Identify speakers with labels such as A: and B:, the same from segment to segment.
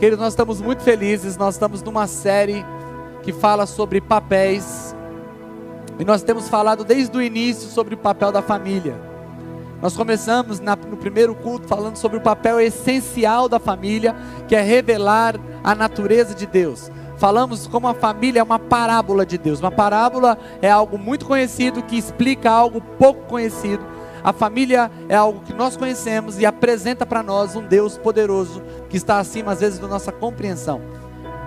A: Queridos, nós estamos muito felizes, nós estamos numa série que fala sobre papéis. E nós temos falado desde o início sobre o papel da família. Nós começamos na, no primeiro culto falando sobre o papel essencial da família, que é revelar a natureza de Deus. Falamos como a família é uma parábola de Deus. Uma parábola é algo muito conhecido que explica algo pouco conhecido. A família é algo que nós conhecemos e apresenta para nós um Deus poderoso que está acima às vezes da nossa compreensão.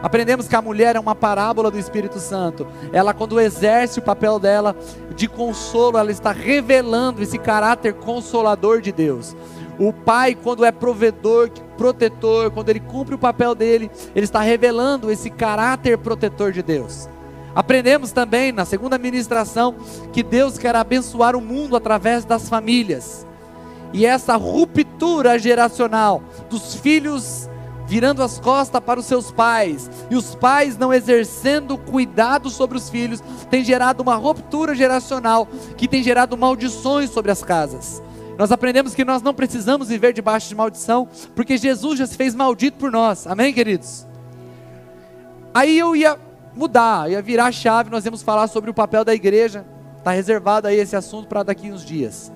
A: Aprendemos que a mulher é uma parábola do Espírito Santo. Ela, quando exerce o papel dela de consolo, ela está revelando esse caráter consolador de Deus. O pai, quando é provedor, protetor, quando ele cumpre o papel dele, ele está revelando esse caráter protetor de Deus. Aprendemos também na segunda ministração que Deus quer abençoar o mundo através das famílias. E essa ruptura geracional dos filhos virando as costas para os seus pais e os pais não exercendo cuidado sobre os filhos, tem gerado uma ruptura geracional que tem gerado maldições sobre as casas. Nós aprendemos que nós não precisamos viver debaixo de maldição, porque Jesus já se fez maldito por nós. Amém, queridos? Aí eu ia mudar, ia virar a chave, nós íamos falar sobre o papel da igreja. Está reservado aí esse assunto para daqui uns dias.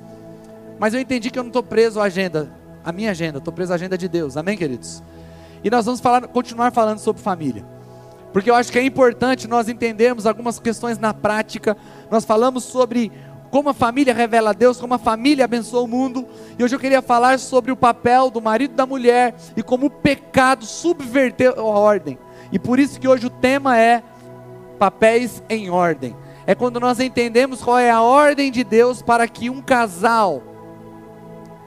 A: Mas eu entendi que eu não estou preso à agenda, à minha agenda, estou preso à agenda de Deus. Amém, queridos? E nós vamos falar, continuar falando sobre família. Porque eu acho que é importante nós entendermos algumas questões na prática. Nós falamos sobre como a família revela a Deus, como a família abençoa o mundo. E hoje eu queria falar sobre o papel do marido e da mulher e como o pecado subverteu a ordem. E por isso que hoje o tema é papéis em ordem. É quando nós entendemos qual é a ordem de Deus para que um casal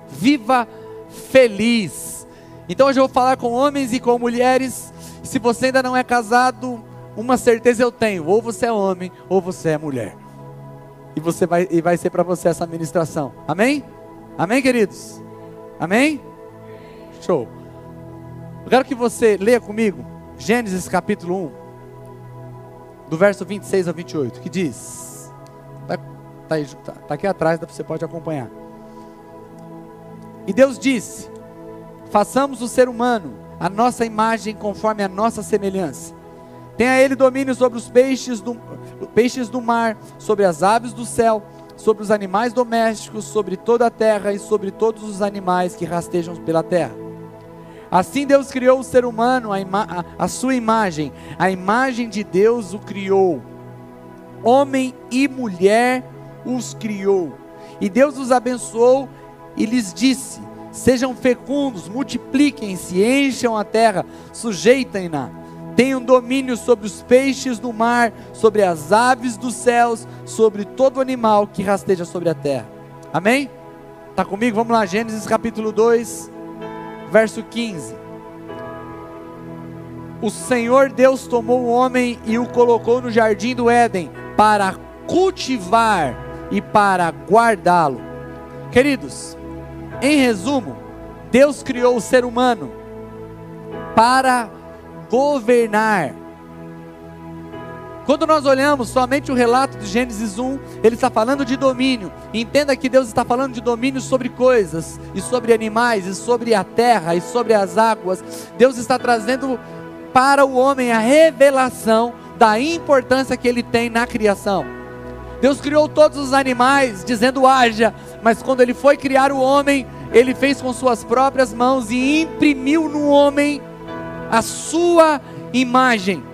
A: viva feliz. Então hoje eu vou falar com homens e com mulheres. Se você ainda não é casado, uma certeza eu tenho: ou você é homem ou você é mulher. E você vai e vai ser para você essa ministração. Amém? Amém, queridos? Amém? Show. Eu quero que você leia comigo Gênesis capítulo 1, do verso 26 ao 28, que diz: está tá, tá, tá aqui atrás, você pode acompanhar. E Deus disse: Façamos o ser humano a nossa imagem conforme a nossa semelhança. Tenha ele domínio sobre os peixes do, peixes do mar, sobre as aves do céu, sobre os animais domésticos, sobre toda a terra e sobre todos os animais que rastejam pela terra. Assim Deus criou o ser humano, a, a, a sua imagem, a imagem de Deus o criou. Homem e mulher os criou. E Deus os abençoou e lhes disse: Sejam fecundos, multipliquem-se, encham a terra, sujeitem-na. Tenham domínio sobre os peixes do mar, sobre as aves dos céus, sobre todo animal que rasteja sobre a terra. Amém? Está comigo? Vamos lá, Gênesis capítulo 2 verso 15. O Senhor Deus tomou o homem e o colocou no jardim do Éden para cultivar e para guardá-lo. Queridos, em resumo, Deus criou o ser humano para governar, quando nós olhamos somente o relato de Gênesis 1, ele está falando de domínio. Entenda que Deus está falando de domínio sobre coisas, e sobre animais, e sobre a terra, e sobre as águas. Deus está trazendo para o homem a revelação da importância que ele tem na criação. Deus criou todos os animais, dizendo haja, mas quando ele foi criar o homem, ele fez com suas próprias mãos e imprimiu no homem a sua imagem.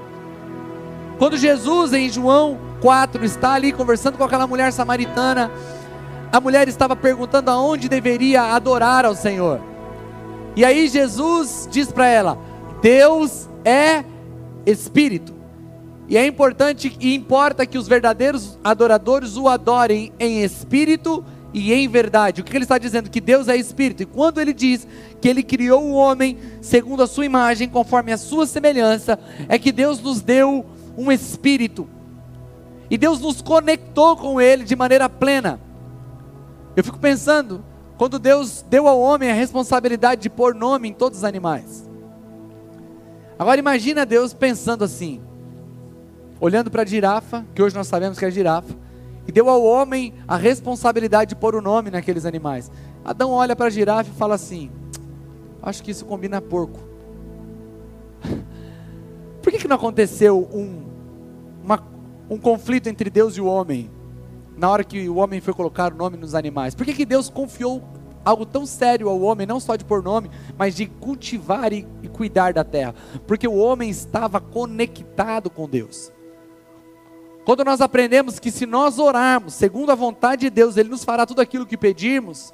A: Quando Jesus, em João 4, está ali conversando com aquela mulher samaritana, a mulher estava perguntando aonde deveria adorar ao Senhor. E aí Jesus diz para ela: Deus é Espírito. E é importante e importa que os verdadeiros adoradores o adorem em espírito e em verdade. O que ele está dizendo? Que Deus é espírito. E quando ele diz que ele criou o homem segundo a sua imagem, conforme a sua semelhança, é que Deus nos deu um espírito. E Deus nos conectou com Ele de maneira plena. Eu fico pensando, quando Deus deu ao homem a responsabilidade de pôr nome em todos os animais. Agora imagina Deus pensando assim, olhando para a girafa, que hoje nós sabemos que é girafa, e deu ao homem a responsabilidade de pôr o nome naqueles animais. Adão olha para a girafa e fala assim: Acho que isso combina porco. Que, que não aconteceu um, uma, um conflito entre Deus e o homem na hora que o homem foi colocar o nome nos animais? Por que, que Deus confiou algo tão sério ao homem, não só de pôr nome, mas de cultivar e, e cuidar da terra? Porque o homem estava conectado com Deus. Quando nós aprendemos que se nós orarmos segundo a vontade de Deus, Ele nos fará tudo aquilo que pedirmos,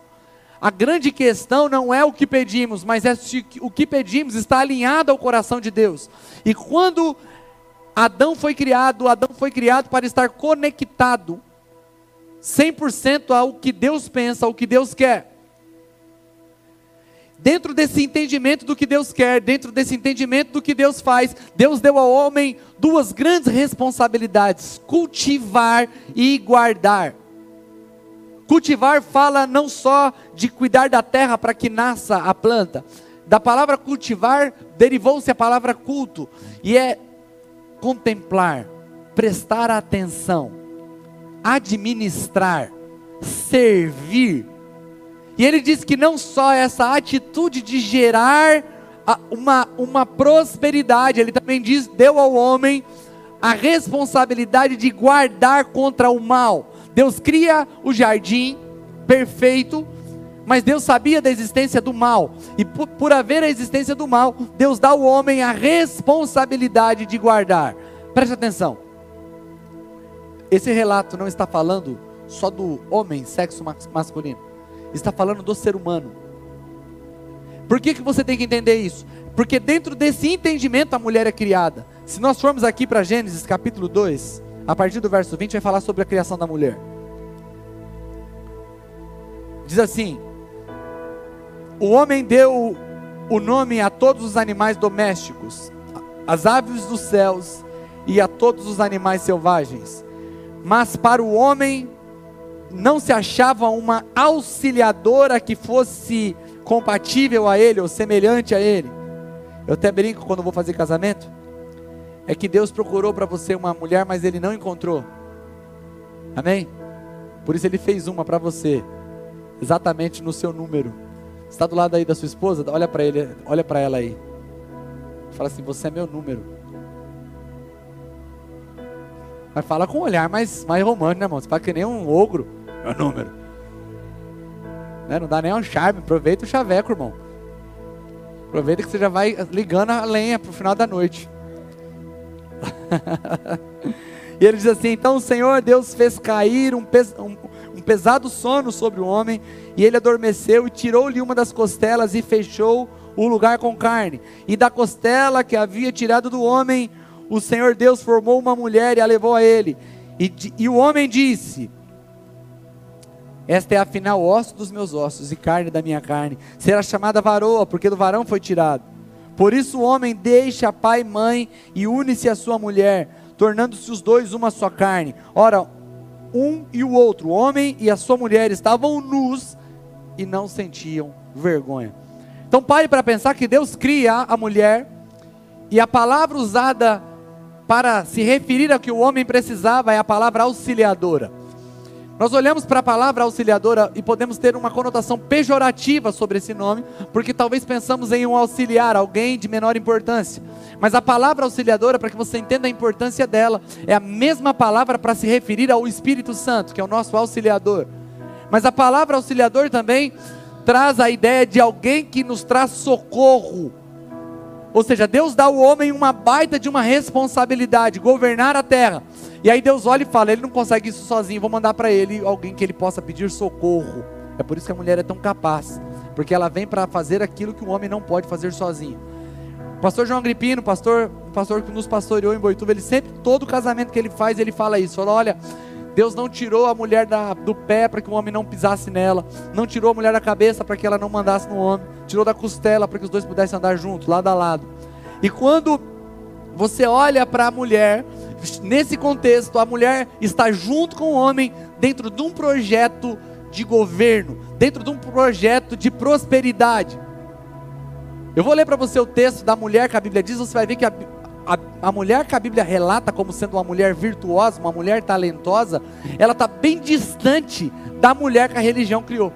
A: a grande questão não é o que pedimos, mas é se o que pedimos está alinhado ao coração de Deus. E quando Adão foi criado, Adão foi criado para estar conectado 100% ao que Deus pensa, ao que Deus quer. Dentro desse entendimento do que Deus quer, dentro desse entendimento do que Deus faz, Deus deu ao homem duas grandes responsabilidades: cultivar e guardar. Cultivar fala não só de cuidar da terra para que nasça a planta. Da palavra cultivar derivou-se a palavra culto, e é contemplar, prestar atenção, administrar, servir. E ele diz que não só essa atitude de gerar uma, uma prosperidade, ele também diz, deu ao homem a responsabilidade de guardar contra o mal. Deus cria o jardim perfeito, mas Deus sabia da existência do mal, e por, por haver a existência do mal, Deus dá ao homem a responsabilidade de guardar. Preste atenção, esse relato não está falando só do homem, sexo masculino, está falando do ser humano. Por que, que você tem que entender isso? Porque dentro desse entendimento a mulher é criada. Se nós formos aqui para Gênesis capítulo 2, a partir do verso 20, vai falar sobre a criação da mulher. Diz assim: O homem deu o nome a todos os animais domésticos, às aves dos céus e a todos os animais selvagens. Mas para o homem não se achava uma auxiliadora que fosse compatível a ele ou semelhante a ele. Eu até brinco quando vou fazer casamento. É que Deus procurou para você uma mulher, mas ele não encontrou. Amém? Por isso ele fez uma para você, exatamente no seu número. Está do lado aí da sua esposa? Olha para ele, olha para ela aí. Fala assim: "Você é meu número". Mas fala com um olhar mais, mais romântico, né, irmão? Você fala que nem um ogro. Meu número. Né? Não dá nem um charme. Aproveita o chaveco, irmão. Aproveita que você já vai ligando a lenha para o final da noite. e ele diz assim: Então o Senhor Deus fez cair um, pes um, um pesado sono sobre o homem, e ele adormeceu e tirou-lhe uma das costelas e fechou o lugar com carne. E da costela que havia tirado do homem, o Senhor Deus formou uma mulher e a levou a ele. E, e o homem disse: Esta é afinal osso dos meus ossos e carne da minha carne. Será chamada varoa, porque do varão foi tirado. Por isso o homem deixa pai e mãe e une-se à sua mulher, tornando-se os dois uma só carne. Ora, um e o outro, o homem e a sua mulher, estavam nus e não sentiam vergonha. Então pare para pensar que Deus cria a mulher e a palavra usada para se referir ao que o homem precisava é a palavra auxiliadora. Nós olhamos para a palavra auxiliadora e podemos ter uma conotação pejorativa sobre esse nome, porque talvez pensamos em um auxiliar, alguém de menor importância. Mas a palavra auxiliadora, para que você entenda a importância dela, é a mesma palavra para se referir ao Espírito Santo, que é o nosso auxiliador. Mas a palavra auxiliador também traz a ideia de alguém que nos traz socorro, ou seja, Deus dá ao homem uma baita de uma responsabilidade, governar a terra. E aí Deus olha e fala: ele não consegue isso sozinho, vou mandar para ele alguém que ele possa pedir socorro. É por isso que a mulher é tão capaz, porque ela vem para fazer aquilo que o homem não pode fazer sozinho. O pastor João Agripino, pastor, pastor que nos pastoreou em Boituva, ele sempre, todo casamento que ele faz, ele fala isso: fala, olha, Deus não tirou a mulher da, do pé para que o homem não pisasse nela, não tirou a mulher da cabeça para que ela não mandasse no homem, tirou da costela para que os dois pudessem andar juntos, lado a lado. E quando você olha para a mulher, nesse contexto, a mulher está junto com o homem dentro de um projeto de governo, dentro de um projeto de prosperidade. Eu vou ler para você o texto da mulher que a Bíblia diz, você vai ver que a, a, a, mulher que a Bíblia relata como sendo uma mulher virtuosa, uma mulher talentosa, ela está bem distante da mulher que a religião criou.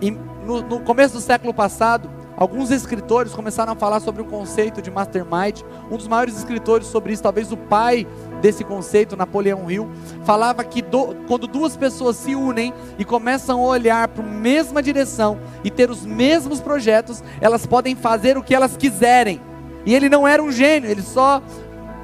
A: E no, no começo do século passado, alguns escritores começaram a falar sobre o conceito de mastermind. Um dos maiores escritores sobre isso, talvez o pai desse conceito, Napoleão Hill, falava que do, quando duas pessoas se unem e começam a olhar para a mesma direção e ter os mesmos projetos, elas podem fazer o que elas quiserem. E ele não era um gênio, ele só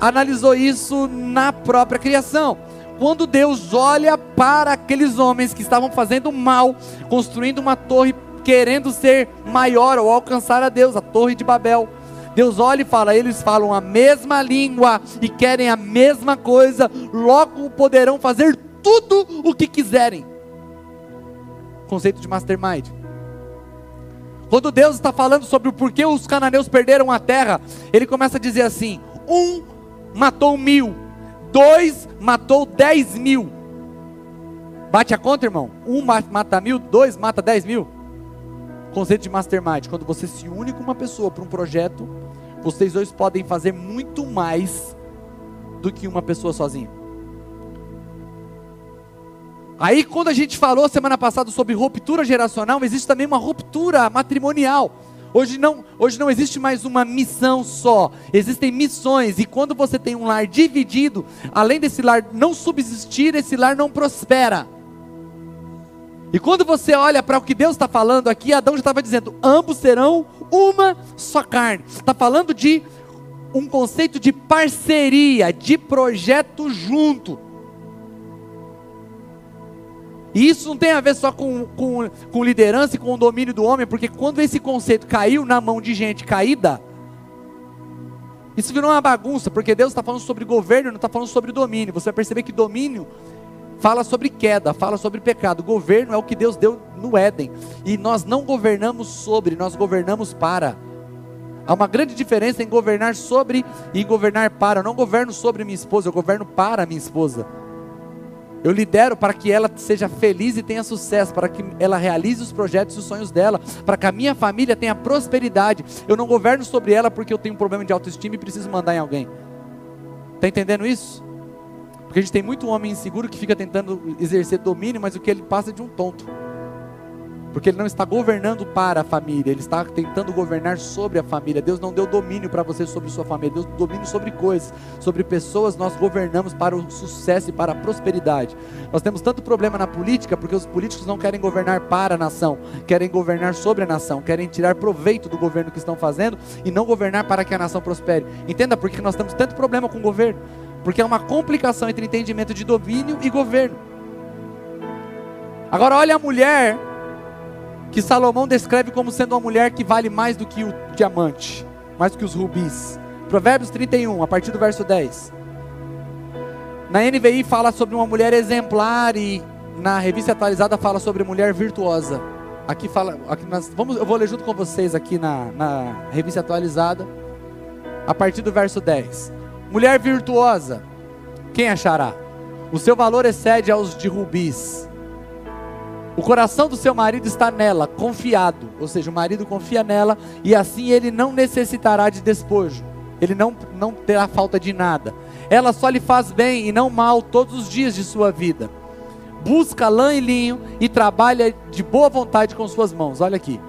A: analisou isso na própria criação. Quando Deus olha para aqueles homens que estavam fazendo mal, construindo uma torre, querendo ser maior ou alcançar a Deus, a Torre de Babel. Deus olha e fala: eles falam a mesma língua e querem a mesma coisa, logo poderão fazer tudo o que quiserem. Conceito de mastermind. Quando Deus está falando sobre o porquê os cananeus perderam a terra, ele começa a dizer assim: um matou mil, dois matou dez mil. Bate a conta, irmão? Um mata mil, dois mata dez mil. Conceito de mastermind: quando você se une com uma pessoa para um projeto, vocês dois podem fazer muito mais do que uma pessoa sozinha. Aí, quando a gente falou semana passada sobre ruptura geracional, existe também uma ruptura matrimonial. Hoje não, hoje não existe mais uma missão só, existem missões, e quando você tem um lar dividido, além desse lar não subsistir, esse lar não prospera. E quando você olha para o que Deus está falando aqui, Adão já estava dizendo: ambos serão uma só carne. Está falando de um conceito de parceria, de projeto junto. E isso não tem a ver só com, com, com liderança e com o domínio do homem, porque quando esse conceito caiu na mão de gente caída, isso virou uma bagunça, porque Deus está falando sobre governo, não está falando sobre domínio. Você vai perceber que domínio fala sobre queda, fala sobre pecado. Governo é o que Deus deu no Éden. E nós não governamos sobre, nós governamos para. Há uma grande diferença em governar sobre e governar para. Eu não governo sobre minha esposa, eu governo para minha esposa. Eu lidero para que ela seja feliz e tenha sucesso, para que ela realize os projetos e os sonhos dela, para que a minha família tenha prosperidade. Eu não governo sobre ela porque eu tenho um problema de autoestima e preciso mandar em alguém. Está entendendo isso? Porque a gente tem muito homem inseguro que fica tentando exercer domínio, mas o que ele passa é de um tonto porque ele não está governando para a família, ele está tentando governar sobre a família. Deus não deu domínio para você sobre sua família, Deus deu domínio sobre coisas, sobre pessoas. Nós governamos para o sucesso e para a prosperidade. Nós temos tanto problema na política porque os políticos não querem governar para a nação, querem governar sobre a nação, querem tirar proveito do governo que estão fazendo e não governar para que a nação prospere. Entenda por que nós temos tanto problema com o governo? Porque é uma complicação entre entendimento de domínio e governo. Agora olha a mulher que Salomão descreve como sendo uma mulher que vale mais do que o diamante, mais do que os rubis. Provérbios 31, a partir do verso 10. Na NVI fala sobre uma mulher exemplar e na revista atualizada fala sobre mulher virtuosa. Aqui fala, aqui nós, vamos, eu vou ler junto com vocês aqui na, na revista atualizada, a partir do verso 10. Mulher virtuosa, quem achará? O seu valor excede aos de rubis o coração do seu marido está nela, confiado. Ou seja, o marido confia nela e assim ele não necessitará de despojo. Ele não, não terá falta de nada. Ela só lhe faz bem e não mal todos os dias de sua vida. Busca lã e linho e trabalha de boa vontade com suas mãos. Olha aqui.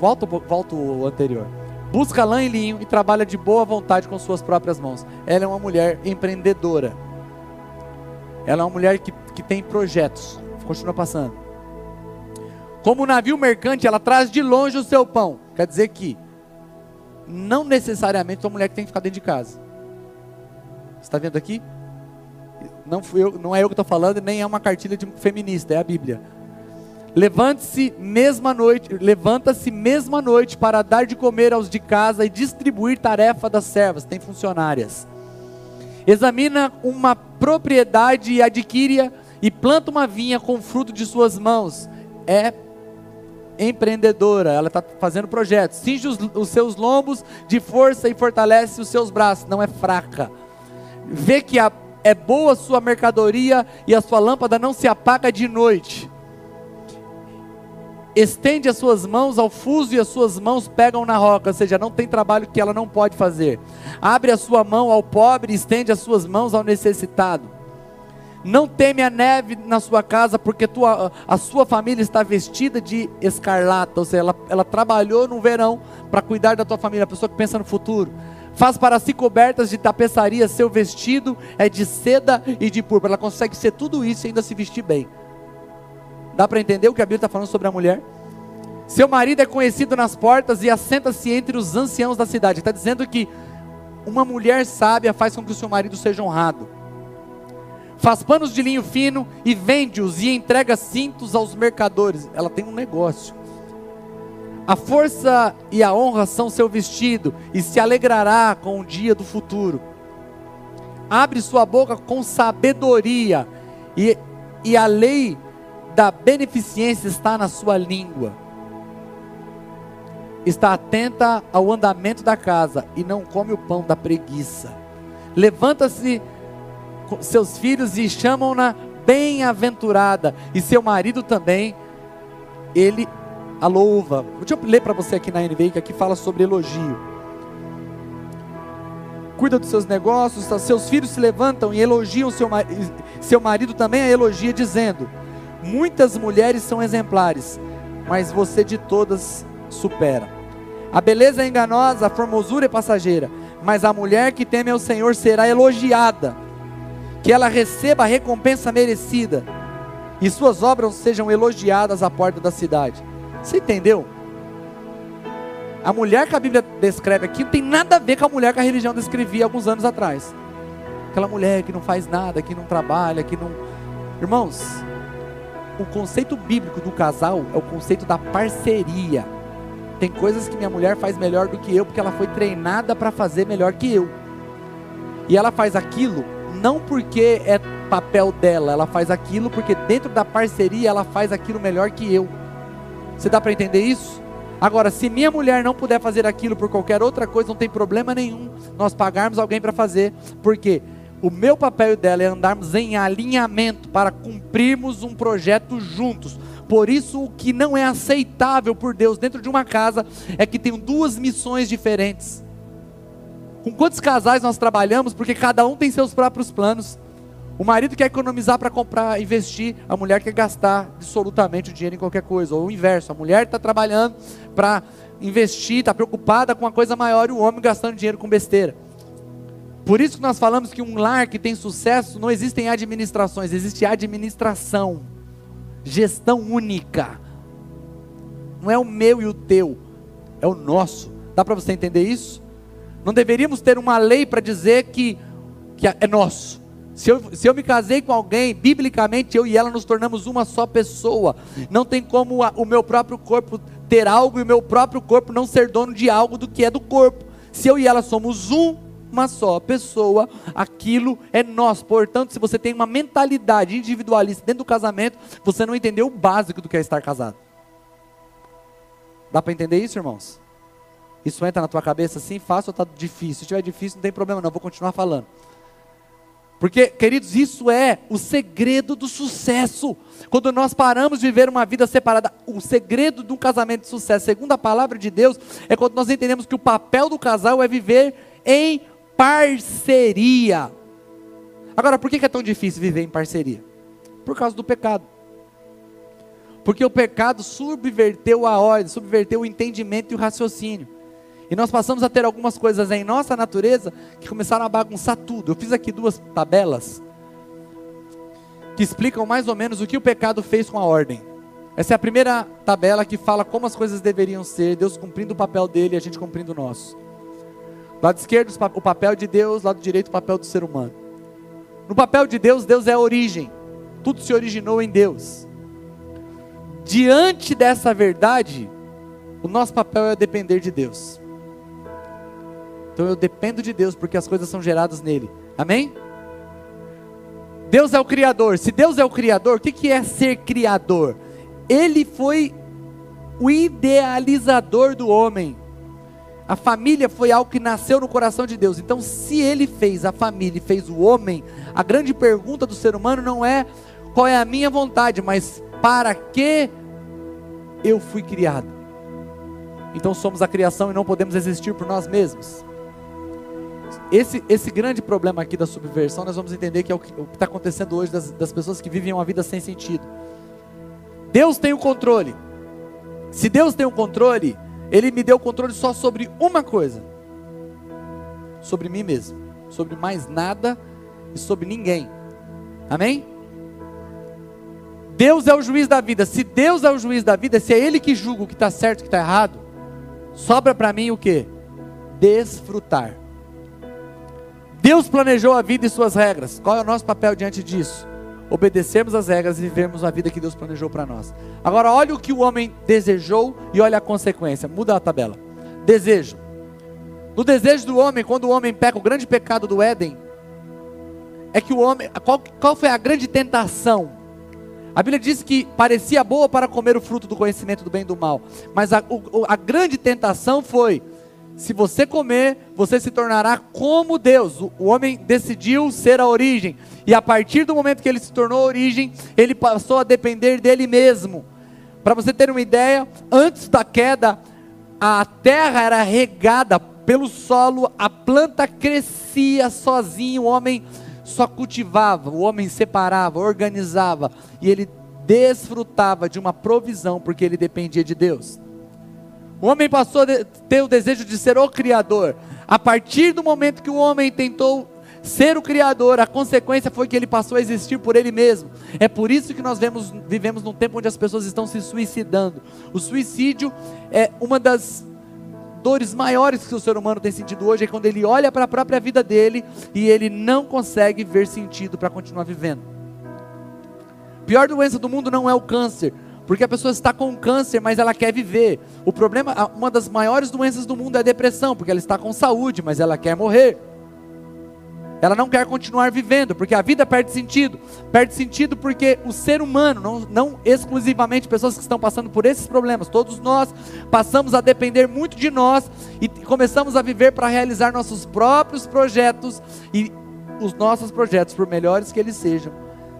A: Volta, volta o anterior. Busca lã e linho e trabalha de boa vontade com suas próprias mãos. Ela é uma mulher empreendedora. Ela é uma mulher que, que tem projetos. Continua passando. Como navio mercante, ela traz de longe o seu pão. Quer dizer que não necessariamente uma mulher que tem que ficar dentro de casa. Está vendo aqui? Não, eu, não é eu que estou falando, nem é uma cartilha de feminista, é a Bíblia. Levante-se mesma noite, levanta-se mesma noite para dar de comer aos de casa e distribuir tarefa das servas. Tem funcionárias examina uma propriedade e adquire-a e planta uma vinha com fruto de suas mãos. É empreendedora, ela está fazendo projetos. Cinge os, os, seus lombos de força e fortalece os seus braços, não é fraca. Vê que a, é boa sua mercadoria e a sua lâmpada não se apaga de noite estende as suas mãos ao fuso e as suas mãos pegam na roca, ou seja, não tem trabalho que ela não pode fazer. Abre a sua mão ao pobre e estende as suas mãos ao necessitado. Não teme a neve na sua casa, porque tua, a sua família está vestida de escarlata. Ou seja, ela, ela trabalhou no verão para cuidar da tua família, a pessoa que pensa no futuro. Faz para si cobertas de tapeçaria, seu vestido é de seda e de púrpura. Ela consegue ser tudo isso e ainda se vestir bem. Dá para entender o que a Bíblia está falando sobre a mulher? Seu marido é conhecido nas portas e assenta-se entre os anciãos da cidade. Está dizendo que uma mulher sábia faz com que o seu marido seja honrado. Faz panos de linho fino e vende-os e entrega cintos aos mercadores. Ela tem um negócio. A força e a honra são seu vestido e se alegrará com o dia do futuro. Abre sua boca com sabedoria e, e a lei da beneficência está na sua língua. Está atenta ao andamento da casa e não come o pão da preguiça. Levanta-se seus filhos e chamam-na bem-aventurada, e seu marido também, ele a louva. Deixa eu ler para você aqui na NVI, que aqui fala sobre elogio. Cuida dos seus negócios, seus filhos se levantam e elogiam seu, seu marido também a elogia, dizendo: Muitas mulheres são exemplares, mas você de todas supera. A beleza é enganosa, a formosura é passageira, mas a mulher que teme ao Senhor será elogiada. Que ela receba a recompensa merecida e suas obras sejam elogiadas à porta da cidade. Você entendeu? A mulher que a Bíblia descreve aqui não tem nada a ver com a mulher que a religião descrevia alguns anos atrás. Aquela mulher que não faz nada, que não trabalha, que não. Irmãos, o conceito bíblico do casal é o conceito da parceria. Tem coisas que minha mulher faz melhor do que eu, porque ela foi treinada para fazer melhor que eu. E ela faz aquilo não porque é papel dela, ela faz aquilo porque dentro da parceria ela faz aquilo melhor que eu. Você dá para entender isso? Agora, se minha mulher não puder fazer aquilo por qualquer outra coisa, não tem problema nenhum nós pagarmos alguém para fazer, porque o meu papel dela é andarmos em alinhamento para cumprirmos um projeto juntos. Por isso, o que não é aceitável por Deus dentro de uma casa é que tem duas missões diferentes. Com quantos casais nós trabalhamos? Porque cada um tem seus próprios planos. O marido quer economizar para comprar, investir, a mulher quer gastar absolutamente o dinheiro em qualquer coisa. Ou o inverso, a mulher está trabalhando para investir, está preocupada com uma coisa maior e o homem gastando dinheiro com besteira. Por isso que nós falamos que um lar que tem sucesso não existem administrações, existe administração, gestão única. Não é o meu e o teu, é o nosso. Dá para você entender isso? Não deveríamos ter uma lei para dizer que, que é nosso. Se eu, se eu me casei com alguém, biblicamente eu e ela nos tornamos uma só pessoa. Não tem como a, o meu próprio corpo ter algo e o meu próprio corpo não ser dono de algo do que é do corpo. Se eu e ela somos um, uma só pessoa, aquilo é nós. Portanto, se você tem uma mentalidade individualista dentro do casamento, você não entendeu o básico do que é estar casado. Dá para entender isso, irmãos? Isso entra na tua cabeça assim, fácil ou está difícil? Se estiver difícil, não tem problema não, vou continuar falando. Porque, queridos, isso é o segredo do sucesso. Quando nós paramos de viver uma vida separada, o segredo de um casamento de sucesso, segundo a palavra de Deus, é quando nós entendemos que o papel do casal é viver em parceria. Agora, por que é tão difícil viver em parceria? Por causa do pecado. Porque o pecado subverteu a ordem, subverteu o entendimento e o raciocínio. E nós passamos a ter algumas coisas em nossa natureza que começaram a bagunçar tudo. Eu fiz aqui duas tabelas que explicam mais ou menos o que o pecado fez com a ordem. Essa é a primeira tabela que fala como as coisas deveriam ser, Deus cumprindo o papel dele e a gente cumprindo o nosso. Lado esquerdo, o papel de Deus, lado direito, o papel do ser humano. No papel de Deus, Deus é a origem. Tudo se originou em Deus. Diante dessa verdade, o nosso papel é depender de Deus. Então eu dependo de Deus porque as coisas são geradas nele. Amém? Deus é o Criador. Se Deus é o Criador, o que é ser Criador? Ele foi o idealizador do homem. A família foi algo que nasceu no coração de Deus. Então, se ele fez a família e fez o homem, a grande pergunta do ser humano não é qual é a minha vontade, mas para que eu fui criado. Então somos a criação e não podemos existir por nós mesmos. Esse, esse grande problema aqui da subversão, nós vamos entender que é o que está acontecendo hoje das, das pessoas que vivem uma vida sem sentido. Deus tem o controle. Se Deus tem o controle, Ele me deu o controle só sobre uma coisa: sobre mim mesmo, sobre mais nada e sobre ninguém. Amém? Deus é o juiz da vida. Se Deus é o juiz da vida, se é Ele que julga o que está certo e o que está errado, sobra para mim o que? Desfrutar. Deus planejou a vida e suas regras. Qual é o nosso papel diante disso? Obedecermos as regras e vivermos a vida que Deus planejou para nós. Agora, olha o que o homem desejou e olha a consequência. Muda a tabela. Desejo. No desejo do homem, quando o homem peca, o grande pecado do Éden, é que o homem. Qual, qual foi a grande tentação? A Bíblia diz que parecia boa para comer o fruto do conhecimento do bem e do mal. Mas a, o, a grande tentação foi: se você comer, você se tornará como Deus. O, homem decidiu ser a origem. E a partir do momento que ele se tornou a origem, ele passou a depender dele mesmo. Para você ter uma ideia, antes da queda, a terra era regada pelo solo, a planta crescia sozinha, o homem só cultivava, o homem separava, organizava, e ele desfrutava de uma provisão, porque ele dependia de Deus. O homem passou a ter o desejo de ser o Criador. A partir do momento que o homem tentou ser o Criador, a consequência foi que ele passou a existir por ele mesmo. É por isso que nós vemos, vivemos num tempo onde as pessoas estão se suicidando. O suicídio é uma das dores maiores que o ser humano tem sentido hoje é quando ele olha para a própria vida dele e ele não consegue ver sentido para continuar vivendo. A pior doença do mundo não é o câncer, porque a pessoa está com câncer, mas ela quer viver. O problema, uma das maiores doenças do mundo é a depressão, porque ela está com saúde, mas ela quer morrer. Ela não quer continuar vivendo, porque a vida perde sentido. Perde sentido porque o ser humano, não, não exclusivamente pessoas que estão passando por esses problemas, todos nós passamos a depender muito de nós e começamos a viver para realizar nossos próprios projetos e os nossos projetos, por melhores que eles sejam,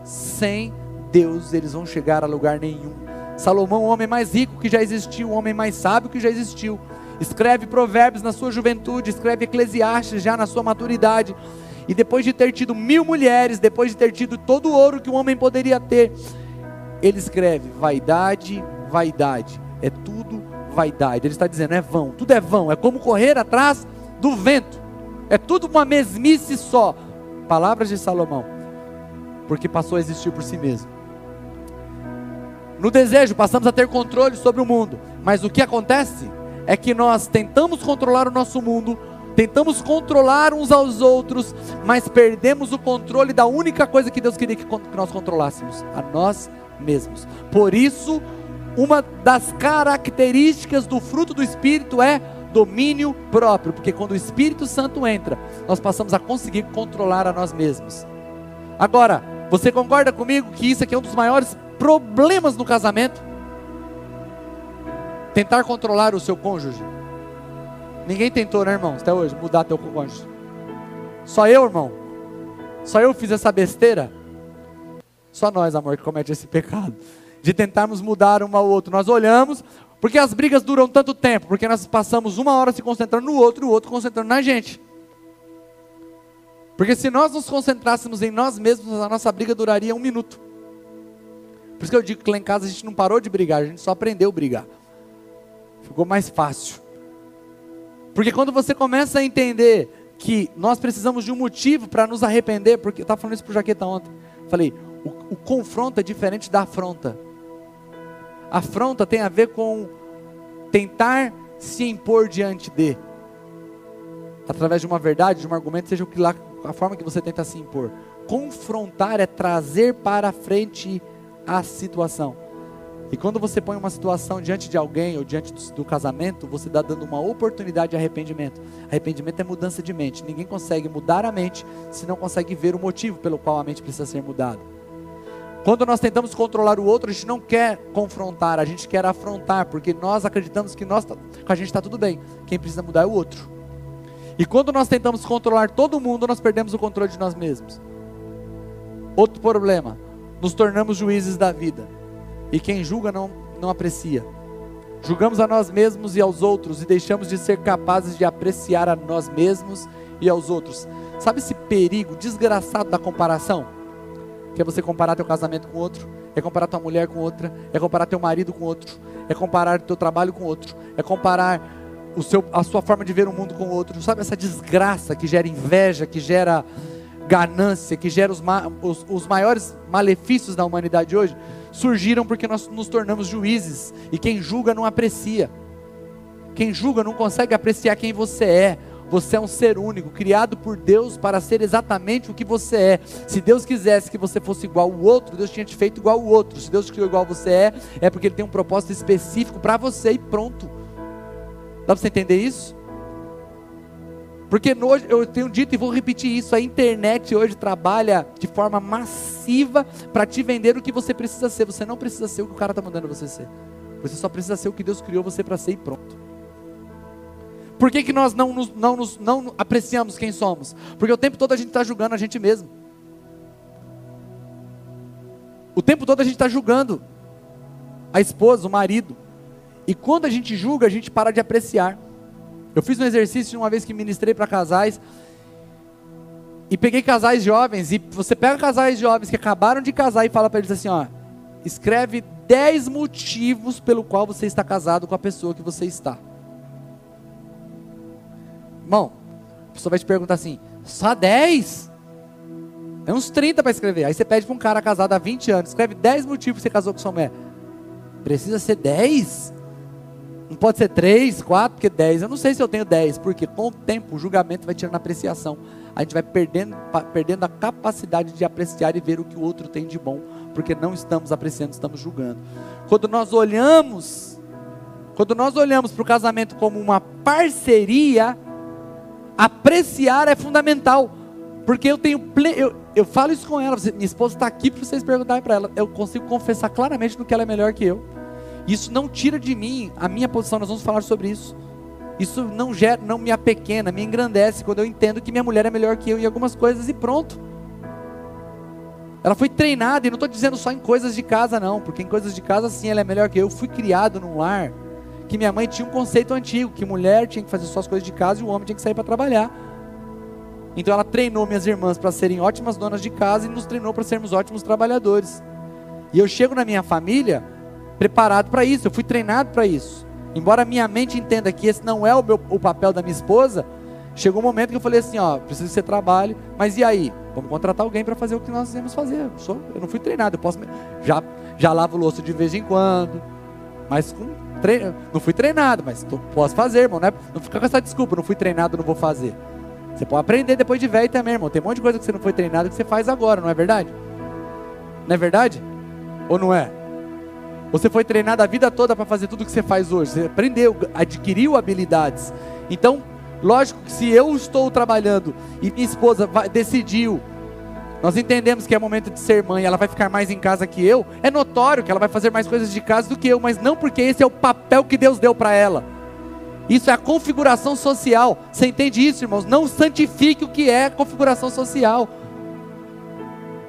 A: sem Deus eles vão chegar a lugar nenhum. Salomão, o homem mais rico que já existiu, o homem mais sábio que já existiu, escreve Provérbios na sua juventude, escreve Eclesiastes já na sua maturidade e depois de ter tido mil mulheres, depois de ter tido todo o ouro que um homem poderia ter, ele escreve: vaidade, vaidade, é tudo vaidade. Ele está dizendo: é vão, tudo é vão, é como correr atrás do vento, é tudo uma mesmice só. Palavras de Salomão, porque passou a existir por si mesmo. No desejo, passamos a ter controle sobre o mundo, mas o que acontece é que nós tentamos controlar o nosso mundo tentamos controlar uns aos outros, mas perdemos o controle da única coisa que Deus queria que nós controlássemos, a nós mesmos. Por isso, uma das características do fruto do Espírito é domínio próprio, porque quando o Espírito Santo entra, nós passamos a conseguir controlar a nós mesmos. Agora, você concorda comigo que isso aqui é um dos maiores problemas no casamento? Tentar controlar o seu cônjuge. Ninguém tentou, né, irmão, até hoje, mudar teu cônjuge. Só eu, irmão. Só eu fiz essa besteira. Só nós, amor, que comete esse pecado. De tentarmos mudar um ao outro. Nós olhamos, porque as brigas duram tanto tempo? Porque nós passamos uma hora se concentrando no outro e o outro concentrando na gente. Porque se nós nos concentrássemos em nós mesmos, a nossa briga duraria um minuto. Por isso que eu digo que lá em casa a gente não parou de brigar, a gente só aprendeu a brigar. Ficou mais fácil. Porque quando você começa a entender que nós precisamos de um motivo para nos arrepender, porque eu estava falando isso para o Jaqueta ontem, falei, o, o confronto é diferente da afronta. A afronta tem a ver com tentar se impor diante de, através de uma verdade, de um argumento, seja o que lá, a forma que você tenta se impor. Confrontar é trazer para frente a situação. E quando você põe uma situação diante de alguém ou diante do, do casamento, você está dando uma oportunidade de arrependimento. Arrependimento é mudança de mente. Ninguém consegue mudar a mente se não consegue ver o motivo pelo qual a mente precisa ser mudada. Quando nós tentamos controlar o outro, a gente não quer confrontar, a gente quer afrontar, porque nós acreditamos que nós, tá, a gente está tudo bem. Quem precisa mudar é o outro. E quando nós tentamos controlar todo mundo, nós perdemos o controle de nós mesmos. Outro problema, nos tornamos juízes da vida. E quem julga não, não aprecia. Julgamos a nós mesmos e aos outros e deixamos de ser capazes de apreciar a nós mesmos e aos outros. Sabe esse perigo desgraçado da comparação? Que é você comparar teu casamento com outro, é comparar tua mulher com outra, é comparar teu marido com outro, é comparar teu trabalho com outro, é comparar o seu, a sua forma de ver o mundo com outro. Sabe essa desgraça que gera inveja, que gera ganância, que gera os, os, os maiores malefícios da humanidade hoje? Surgiram porque nós nos tornamos juízes e quem julga não aprecia. Quem julga não consegue apreciar quem você é. Você é um ser único, criado por Deus para ser exatamente o que você é. Se Deus quisesse que você fosse igual ao outro, Deus tinha te feito igual ao outro. Se Deus criou igual você é, é porque Ele tem um propósito específico para você e pronto. Dá para você entender isso? Porque hoje, eu tenho dito e vou repetir isso: a internet hoje trabalha de forma massiva para te vender o que você precisa ser. Você não precisa ser o que o cara está mandando você ser. Você só precisa ser o que Deus criou você para ser e pronto. Por que, que nós não, nos, não, nos, não apreciamos quem somos? Porque o tempo todo a gente está julgando a gente mesmo. O tempo todo a gente está julgando a esposa, o marido. E quando a gente julga, a gente para de apreciar. Eu fiz um exercício uma vez que ministrei para casais. E peguei casais jovens. E você pega casais jovens que acabaram de casar e fala para eles assim: ó, escreve 10 motivos pelo qual você está casado com a pessoa que você está. Irmão, a pessoa vai te perguntar assim: só 10? É uns 30 para escrever. Aí você pede para um cara casado há 20 anos, escreve 10 motivos que você casou com sua mulher. Precisa ser 10? Não pode ser 3, 4, porque 10. Eu não sei se eu tenho 10, porque com o tempo o julgamento vai tirando a apreciação. A gente vai perdendo, perdendo a capacidade de apreciar e ver o que o outro tem de bom, porque não estamos apreciando, estamos julgando. Quando nós olhamos, quando nós olhamos para o casamento como uma parceria, Apreciar é fundamental. Porque eu tenho. Ple... Eu, eu falo isso com ela. Minha esposa está aqui para vocês perguntarem para ela. Eu consigo confessar claramente no que ela é melhor que eu. Isso não tira de mim a minha posição. Nós vamos falar sobre isso. Isso não, gera, não me apequena, me engrandece quando eu entendo que minha mulher é melhor que eu em algumas coisas e pronto. Ela foi treinada, e não estou dizendo só em coisas de casa, não, porque em coisas de casa, sim, ela é melhor que eu. Eu fui criado num lar que minha mãe tinha um conceito antigo, que mulher tinha que fazer suas coisas de casa e o homem tinha que sair para trabalhar. Então ela treinou minhas irmãs para serem ótimas donas de casa e nos treinou para sermos ótimos trabalhadores. E eu chego na minha família preparado para isso, eu fui treinado para isso. Embora minha mente entenda que esse não é o, meu, o papel da minha esposa, chegou um momento que eu falei assim, ó, preciso que você trabalhe, mas e aí? Vamos contratar alguém para fazer o que nós devemos fazer. Eu, sou, eu não fui treinado, eu posso já já lavo o louço de vez em quando, mas com Tre... Não fui treinado, mas tô... posso fazer, irmão. Não, é... não fica com essa desculpa, não fui treinado, não vou fazer. Você pode aprender depois de velho também, irmão. Tem um monte de coisa que você não foi treinado que você faz agora, não é verdade? Não é verdade? Ou não é? Você foi treinado a vida toda para fazer tudo o que você faz hoje. Você aprendeu, adquiriu habilidades. Então, lógico que se eu estou trabalhando e minha esposa vai, decidiu nós entendemos que é momento de ser mãe, ela vai ficar mais em casa que eu. É notório que ela vai fazer mais coisas de casa do que eu, mas não porque esse é o papel que Deus deu para ela. Isso é a configuração social. Você entende isso, irmãos? Não santifique o que é configuração social.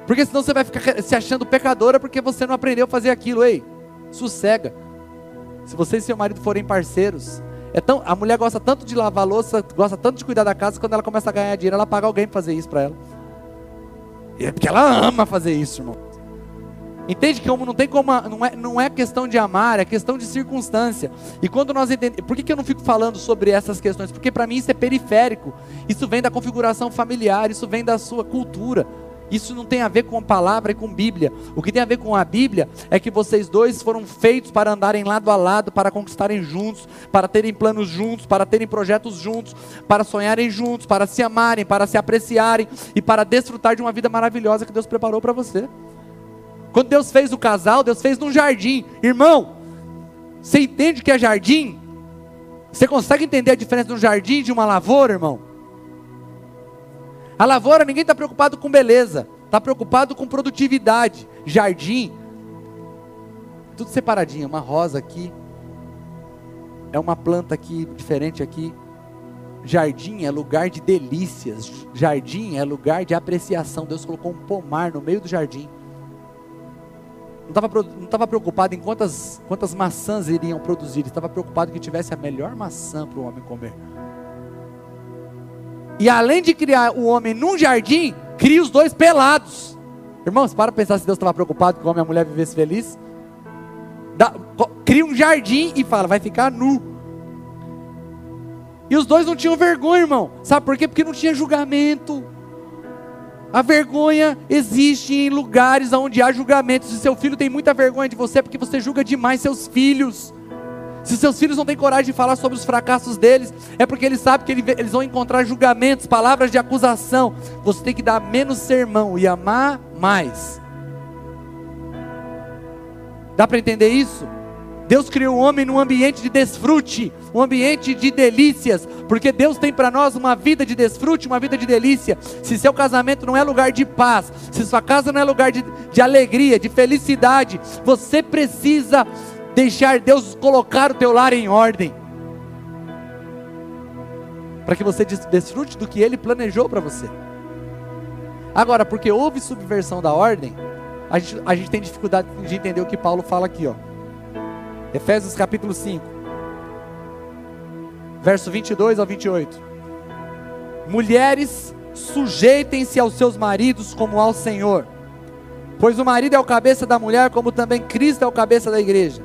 A: Porque senão você vai ficar se achando pecadora porque você não aprendeu a fazer aquilo. Ei, sossega. Se você e seu marido forem parceiros, é tão, a mulher gosta tanto de lavar louça, gosta tanto de cuidar da casa, quando ela começa a ganhar dinheiro, ela paga alguém para fazer isso para ela. É porque ela ama fazer isso, irmão. Entende que não tem como, não é, não é questão de amar, é questão de circunstância. E quando nós entendemos, por que, que eu não fico falando sobre essas questões? Porque para mim isso é periférico. Isso vem da configuração familiar, isso vem da sua cultura. Isso não tem a ver com a palavra e com Bíblia. O que tem a ver com a Bíblia é que vocês dois foram feitos para andarem lado a lado, para conquistarem juntos, para terem planos juntos, para terem projetos juntos, para sonharem juntos, para se amarem, para se apreciarem e para desfrutar de uma vida maravilhosa que Deus preparou para você. Quando Deus fez o casal, Deus fez num jardim. Irmão, você entende que é jardim? Você consegue entender a diferença de um jardim de uma lavoura, irmão? A lavoura, ninguém está preocupado com beleza, está preocupado com produtividade. Jardim, tudo separadinho, uma rosa aqui, é uma planta aqui diferente aqui. Jardim é lugar de delícias, jardim é lugar de apreciação. Deus colocou um pomar no meio do jardim. não estava preocupado em quantas, quantas maçãs iriam produzir, estava preocupado que tivesse a melhor maçã para o homem comer. E além de criar o homem num jardim, cria os dois pelados. Irmãos, para pensar se Deus estava preocupado que o homem e a mulher vivessem felizes. Cria um jardim e fala, vai ficar nu. E os dois não tinham vergonha, irmão. Sabe por quê? Porque não tinha julgamento. A vergonha existe em lugares onde há julgamentos. Se seu filho tem muita vergonha de você, porque você julga demais seus filhos. Se seus filhos não têm coragem de falar sobre os fracassos deles, é porque eles sabem que eles vão encontrar julgamentos, palavras de acusação. Você tem que dar menos sermão e amar mais. Dá para entender isso? Deus criou o homem num ambiente de desfrute, um ambiente de delícias, porque Deus tem para nós uma vida de desfrute, uma vida de delícia. Se seu casamento não é lugar de paz, se sua casa não é lugar de, de alegria, de felicidade, você precisa deixar Deus colocar o teu lar em ordem, para que você desfrute do que Ele planejou para você. Agora, porque houve subversão da ordem, a gente, a gente tem dificuldade de entender o que Paulo fala aqui, ó. Efésios capítulo 5, verso 22 ao 28. Mulheres, sujeitem-se aos seus maridos como ao Senhor, pois o marido é o cabeça da mulher, como também Cristo é o cabeça da igreja,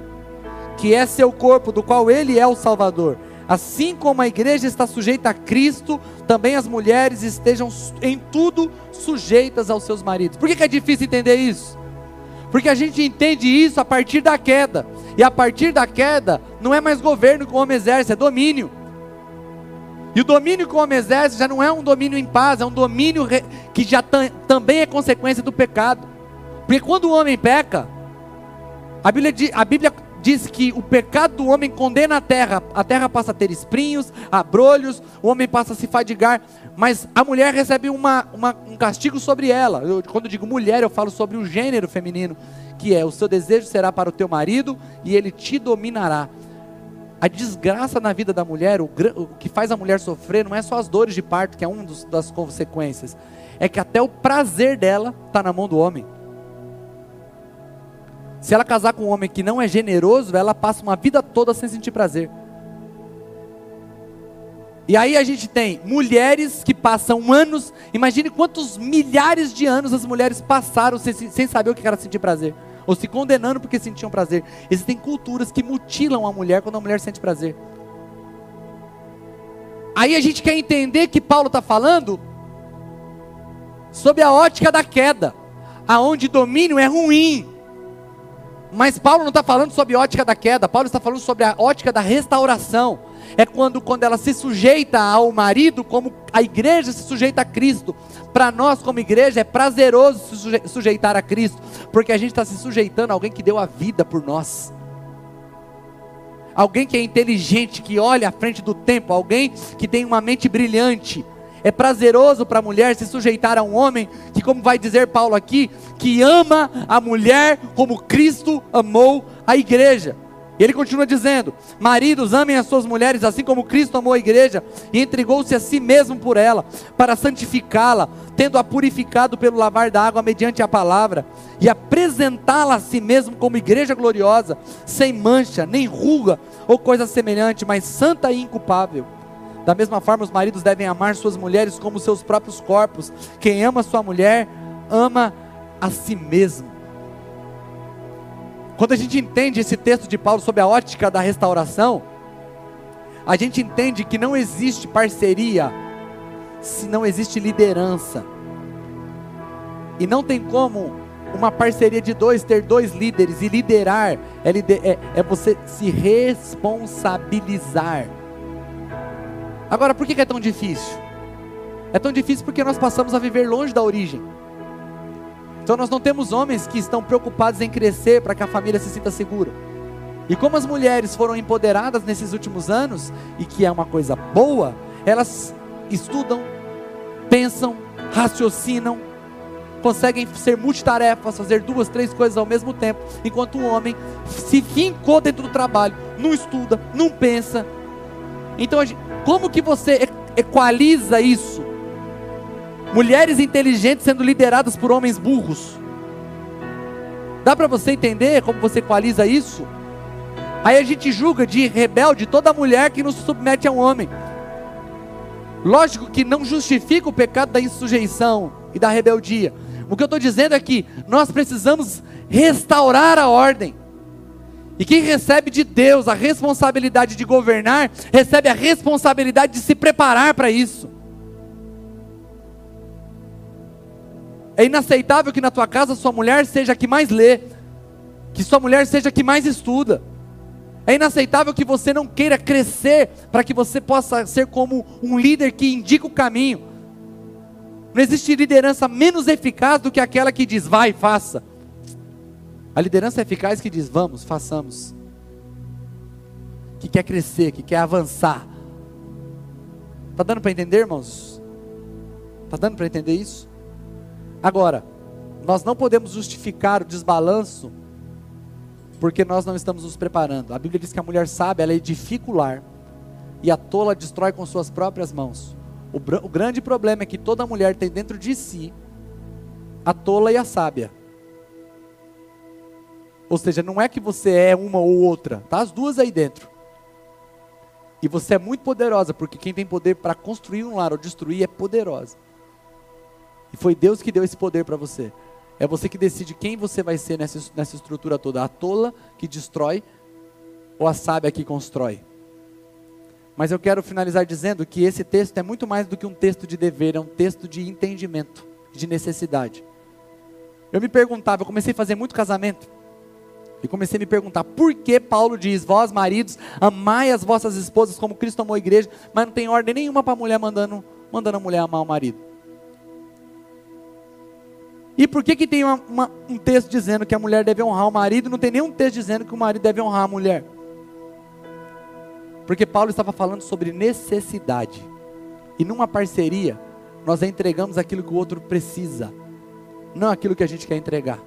A: que é seu corpo, do qual ele é o Salvador. Assim como a igreja está sujeita a Cristo, também as mulheres estejam em tudo sujeitas aos seus maridos. Por que, que é difícil entender isso? Porque a gente entende isso a partir da queda. E a partir da queda, não é mais governo que o homem exerce, é domínio. E o domínio que o homem exerce já não é um domínio em paz, é um domínio que já também é consequência do pecado. Porque quando o homem peca, a Bíblia, a Bíblia diz que o pecado do homem condena a terra, a terra passa a ter espinhos, abrolhos, o homem passa a se fadigar, mas a mulher recebe uma, uma, um castigo sobre ela. Eu, quando eu digo mulher, eu falo sobre o gênero feminino, que é: o seu desejo será para o teu marido e ele te dominará. A desgraça na vida da mulher, o, o que faz a mulher sofrer, não é só as dores de parto, que é uma das consequências, é que até o prazer dela está na mão do homem. Se ela casar com um homem que não é generoso, ela passa uma vida toda sem sentir prazer. E aí a gente tem mulheres que passam anos, imagine quantos milhares de anos as mulheres passaram sem, sem saber o que era sentir prazer, ou se condenando porque sentiam prazer. Existem culturas que mutilam a mulher quando a mulher sente prazer. Aí a gente quer entender que Paulo está falando sobre a ótica da queda, aonde domínio é ruim, mas Paulo não está falando sobre a ótica da queda, Paulo está falando sobre a ótica da restauração. É quando, quando ela se sujeita ao marido, como a igreja se sujeita a Cristo. Para nós, como igreja, é prazeroso se sujeitar a Cristo, porque a gente está se sujeitando a alguém que deu a vida por nós. Alguém que é inteligente, que olha à frente do tempo, alguém que tem uma mente brilhante, é prazeroso para a mulher se sujeitar a um homem que, como vai dizer Paulo aqui, que ama a mulher como Cristo amou a igreja. E ele continua dizendo: Maridos, amem as suas mulheres assim como Cristo amou a igreja e entregou-se a si mesmo por ela, para santificá-la, tendo-a purificado pelo lavar da água mediante a palavra, e apresentá-la a si mesmo como igreja gloriosa, sem mancha, nem ruga ou coisa semelhante, mas santa e inculpável. Da mesma forma, os maridos devem amar suas mulheres como seus próprios corpos. Quem ama sua mulher, ama a si mesmo. Quando a gente entende esse texto de Paulo sobre a ótica da restauração, a gente entende que não existe parceria se não existe liderança. E não tem como uma parceria de dois ter dois líderes e liderar é, é, é você se responsabilizar. Agora, por que é tão difícil? É tão difícil porque nós passamos a viver longe da origem. Então nós não temos homens que estão preocupados em crescer para que a família se sinta segura. E como as mulheres foram empoderadas nesses últimos anos, e que é uma coisa boa, elas estudam, pensam, raciocinam, conseguem ser multitarefas, fazer duas, três coisas ao mesmo tempo, enquanto o homem se fincou dentro do trabalho, não estuda, não pensa. Então como que você equaliza isso? Mulheres inteligentes sendo lideradas por homens burros. Dá para você entender como você equaliza isso? Aí a gente julga de rebelde toda mulher que não se submete a um homem. Lógico que não justifica o pecado da insujeição e da rebeldia. O que eu estou dizendo é que nós precisamos restaurar a ordem. E quem recebe de Deus a responsabilidade de governar, recebe a responsabilidade de se preparar para isso. É inaceitável que na tua casa sua mulher seja a que mais lê, que sua mulher seja a que mais estuda. É inaceitável que você não queira crescer para que você possa ser como um líder que indica o caminho. Não existe liderança menos eficaz do que aquela que diz vai, faça. A liderança eficaz que diz vamos, façamos. Que quer crescer, que quer avançar. Tá dando para entender, irmãos? Tá dando para entender isso? Agora, nós não podemos justificar o desbalanço porque nós não estamos nos preparando. A Bíblia diz que a mulher sábia, ela edifica o lar, e a tola destrói com suas próprias mãos. O, o grande problema é que toda mulher tem dentro de si a tola e a sábia. Ou seja, não é que você é uma ou outra, tá as duas aí dentro. E você é muito poderosa, porque quem tem poder para construir um lar ou destruir é poderosa. E foi Deus que deu esse poder para você. É você que decide quem você vai ser nessa, nessa estrutura toda: a tola que destrói ou a sábia que constrói. Mas eu quero finalizar dizendo que esse texto é muito mais do que um texto de dever, é um texto de entendimento, de necessidade. Eu me perguntava, eu comecei a fazer muito casamento, e comecei a me perguntar por que Paulo diz: Vós, maridos, amai as vossas esposas como Cristo amou a igreja, mas não tem ordem nenhuma para a mulher mandando, mandando a mulher amar o marido. E por que, que tem uma, uma, um texto dizendo que a mulher deve honrar o marido, não tem nenhum texto dizendo que o marido deve honrar a mulher? Porque Paulo estava falando sobre necessidade. E numa parceria, nós entregamos aquilo que o outro precisa, não aquilo que a gente quer entregar.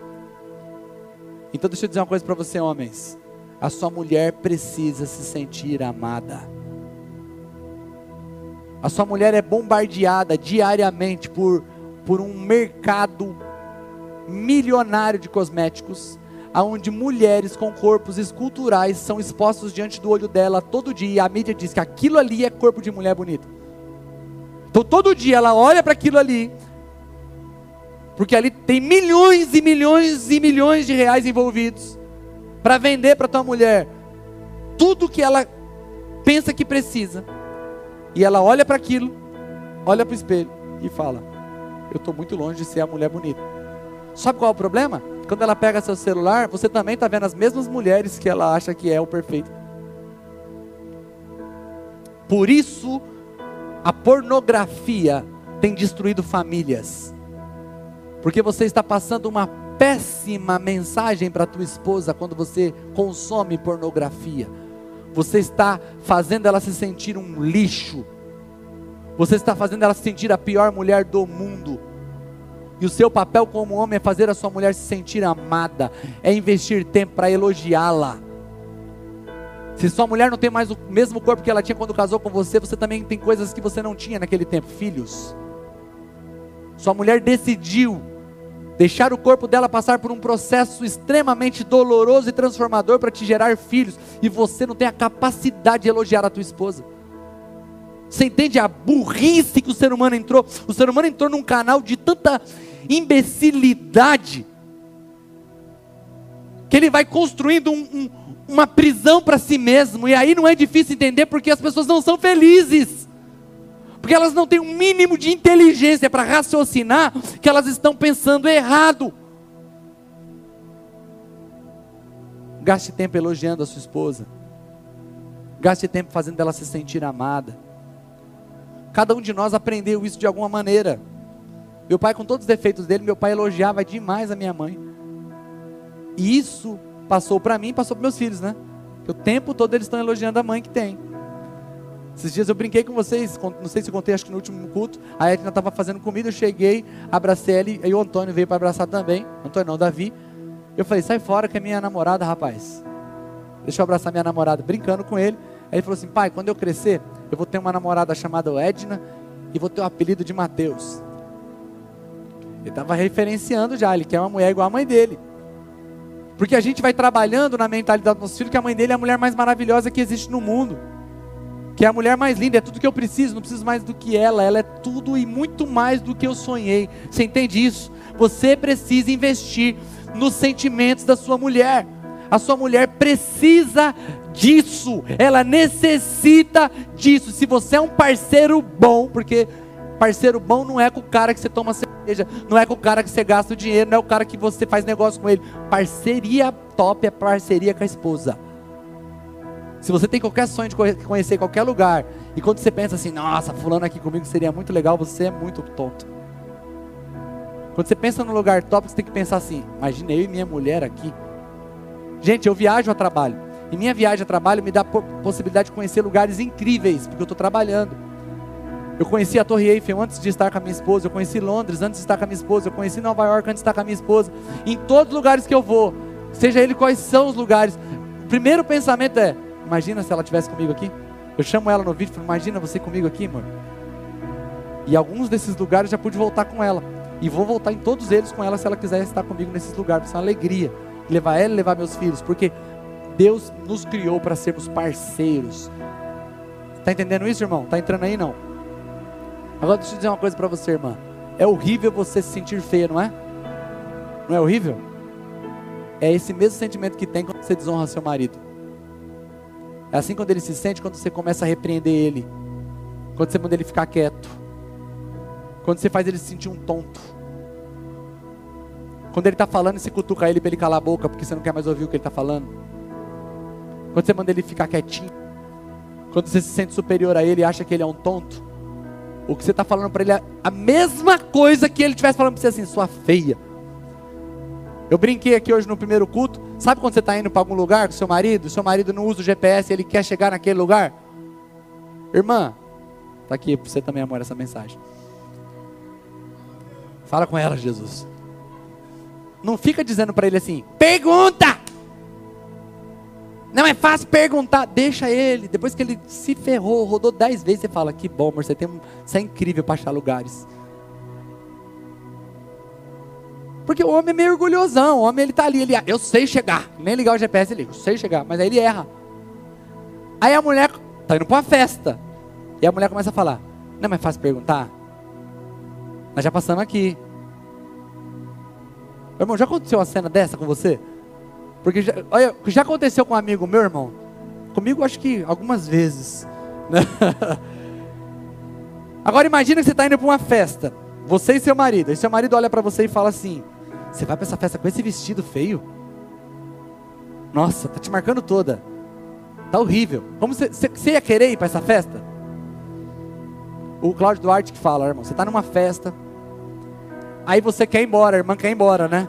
A: Então deixa eu dizer uma coisa para você, homens. A sua mulher precisa se sentir amada. A sua mulher é bombardeada diariamente por, por um mercado milionário de cosméticos, aonde mulheres com corpos esculturais são expostos diante do olho dela todo dia, e a mídia diz que aquilo ali é corpo de mulher bonita. Então todo dia ela olha para aquilo ali, porque ali tem milhões e milhões e milhões de reais envolvidos para vender para tua mulher tudo que ela pensa que precisa. E ela olha para aquilo, olha para o espelho e fala: Eu estou muito longe de ser a mulher bonita. Sabe qual é o problema? Quando ela pega seu celular, você também está vendo as mesmas mulheres que ela acha que é o perfeito. Por isso, a pornografia tem destruído famílias. Porque você está passando uma péssima mensagem para tua esposa quando você consome pornografia. Você está fazendo ela se sentir um lixo. Você está fazendo ela se sentir a pior mulher do mundo. E o seu papel como homem é fazer a sua mulher se sentir amada, é investir tempo para elogiá-la. Se sua mulher não tem mais o mesmo corpo que ela tinha quando casou com você, você também tem coisas que você não tinha naquele tempo, filhos. Sua mulher decidiu deixar o corpo dela passar por um processo extremamente doloroso e transformador para te gerar filhos, e você não tem a capacidade de elogiar a tua esposa. Você entende a burrice que o ser humano entrou? O ser humano entrou num canal de tanta imbecilidade que ele vai construindo um, um, uma prisão para si mesmo, e aí não é difícil entender porque as pessoas não são felizes, porque elas não têm um mínimo de inteligência para raciocinar que elas estão pensando errado. Gaste tempo elogiando a sua esposa, gaste tempo fazendo ela se sentir amada. Cada um de nós aprendeu isso de alguma maneira. Meu pai, com todos os defeitos dele, meu pai elogiava demais a minha mãe. E isso passou para mim, passou para meus filhos, né? o tempo todo eles estão elogiando a mãe que tem. Esses dias eu brinquei com vocês, não sei se contei, acho que no último culto, a Edna estava fazendo comida, eu cheguei, abracei ele, aí o Antônio veio para abraçar também, Antônio não, Davi. Eu falei, sai fora que é minha namorada, rapaz. Deixa eu abraçar minha namorada, brincando com ele. Aí ele falou assim, pai, quando eu crescer, eu vou ter uma namorada chamada Edna e vou ter o apelido de Mateus. Ele estava referenciando já, ele quer uma mulher igual a mãe dele. Porque a gente vai trabalhando na mentalidade do nosso filho que a mãe dele é a mulher mais maravilhosa que existe no mundo. Que é a mulher mais linda, é tudo que eu preciso, não preciso mais do que ela, ela é tudo e muito mais do que eu sonhei. Você entende isso? Você precisa investir nos sentimentos da sua mulher. A sua mulher precisa disso, ela necessita disso. Se você é um parceiro bom, porque parceiro bom não é com o cara que você toma cerveja, não é com o cara que você gasta o dinheiro, não é o cara que você faz negócio com ele. Parceria top é parceria com a esposa. Se você tem qualquer sonho de conhecer qualquer lugar, e quando você pensa assim, nossa, fulano aqui comigo seria muito legal, você é muito tonto. Quando você pensa no lugar top, você tem que pensar assim: imagina eu e minha mulher aqui. Gente, eu viajo a trabalho. E minha viagem a trabalho me dá possibilidade de conhecer lugares incríveis, porque eu estou trabalhando. Eu conheci a Torre Eiffel antes de estar com a minha esposa, eu conheci Londres antes de estar com a minha esposa, eu conheci Nova York antes de estar com a minha esposa. Em todos os lugares que eu vou, seja ele quais são os lugares, o primeiro pensamento é: imagina se ela estivesse comigo aqui. Eu chamo ela no vídeo e falo: imagina você comigo aqui, amor. E alguns desses lugares já pude voltar com ela. E vou voltar em todos eles com ela se ela quiser estar comigo nesses lugares. Isso é uma alegria. Levar ela e levar meus filhos. Porque Deus nos criou para sermos parceiros. Está entendendo isso, irmão? Está entrando aí, não? Agora deixa eu dizer uma coisa para você, irmã. É horrível você se sentir feia, não é? Não é horrível? É esse mesmo sentimento que tem quando você desonra seu marido. É assim quando ele se sente quando você começa a repreender ele. Quando você manda ele ficar quieto. Quando você faz ele se sentir um tonto. Quando ele está falando, você cutuca ele para ele calar a boca, porque você não quer mais ouvir o que ele está falando. Quando você manda ele ficar quietinho. Quando você se sente superior a ele e acha que ele é um tonto. O que você está falando para ele é a mesma coisa que ele estivesse falando para você assim, sua feia. Eu brinquei aqui hoje no primeiro culto. Sabe quando você está indo para algum lugar com seu marido? Seu marido não usa o GPS ele quer chegar naquele lugar? Irmã, está aqui para você também, amor, essa mensagem. Fala com ela, Jesus. Não fica dizendo para ele assim: pergunta. Não é fácil perguntar, deixa ele. Depois que ele se ferrou, rodou dez vezes, você fala: que bom, amor, você, tem, você é incrível para achar lugares. Porque o homem é meio orgulhosão, o homem ele tá ali, ele, eu sei chegar, nem ligar o GPS, ele, eu sei chegar, mas aí ele erra. Aí a mulher tá indo para uma festa, e a mulher começa a falar: não é mais fácil perguntar? Nós já passamos aqui. Irmão, já aconteceu uma cena dessa com você? Porque já, olha, já aconteceu com um amigo meu, irmão. Comigo acho que algumas vezes. Né? Agora imagina que você está indo para uma festa. Você e seu marido. E seu marido olha para você e fala assim: Você vai para essa festa com esse vestido feio? Nossa, tá te marcando toda. Tá horrível. Como você, ia querer ir para essa festa? o Cláudio Duarte que fala, irmão, você está numa festa, aí você quer ir embora, a irmã quer ir embora, né?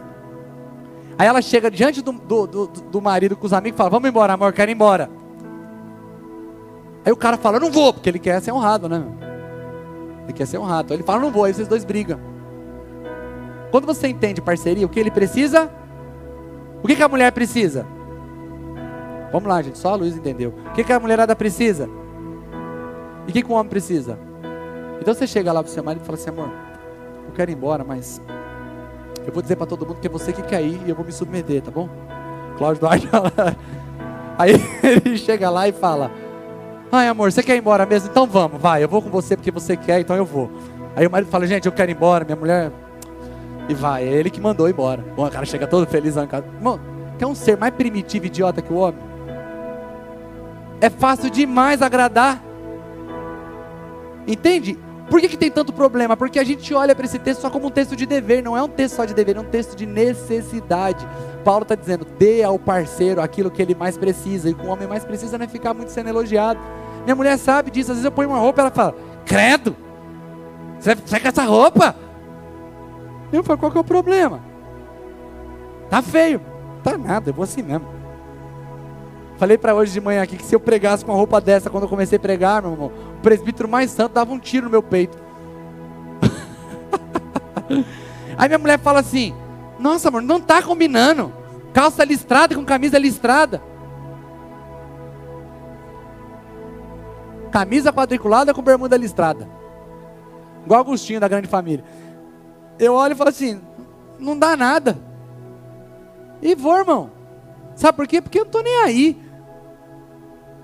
A: Aí ela chega diante do, do, do, do marido com os amigos e fala, vamos embora, amor, quero ir embora. Aí o cara fala, não vou, porque ele quer ser honrado, né? Ele quer ser honrado. Então ele fala, não vou, aí vocês dois brigam. Quando você entende parceria, o que ele precisa? O que, que a mulher precisa? Vamos lá, gente, só a Luiz entendeu. O que, que a mulherada precisa? E o que, que o homem precisa? Então você chega lá para o seu marido e fala assim: amor, eu quero ir embora, mas eu vou dizer para todo mundo que é você que quer ir e eu vou me submeter, tá bom? Cláudio Duarte Aí ele chega lá e fala: Ai amor, você quer ir embora mesmo? Então vamos, vai, eu vou com você porque você quer, então eu vou. Aí o marido fala: Gente, eu quero ir embora, minha mulher. E vai, é ele que mandou embora. Bom, o cara chega todo feliz na casa. Irmão, quer um ser mais primitivo e idiota que o homem? É fácil demais agradar. Entende? Por que, que tem tanto problema? Porque a gente olha para esse texto só como um texto de dever, não é um texto só de dever, é um texto de necessidade. Paulo está dizendo: dê ao parceiro aquilo que ele mais precisa, e com o homem mais precisa não é ficar muito sendo elogiado. Minha mulher sabe disso, às vezes eu ponho uma roupa ela fala: Credo, você vai com essa roupa? Eu falo: qual que é o problema? Tá feio, tá nada, eu vou assim mesmo. Falei para hoje de manhã aqui que se eu pregasse com uma roupa dessa quando eu comecei a pregar, meu irmão, o presbítero mais santo dava um tiro no meu peito. Aí minha mulher fala assim: Nossa, amor, não está combinando. Calça listrada com camisa listrada. Camisa quadriculada com bermuda listrada. Igual Agostinho da grande família. Eu olho e falo assim: Não dá nada. E vou, irmão. Sabe por quê? Porque eu não estou nem aí.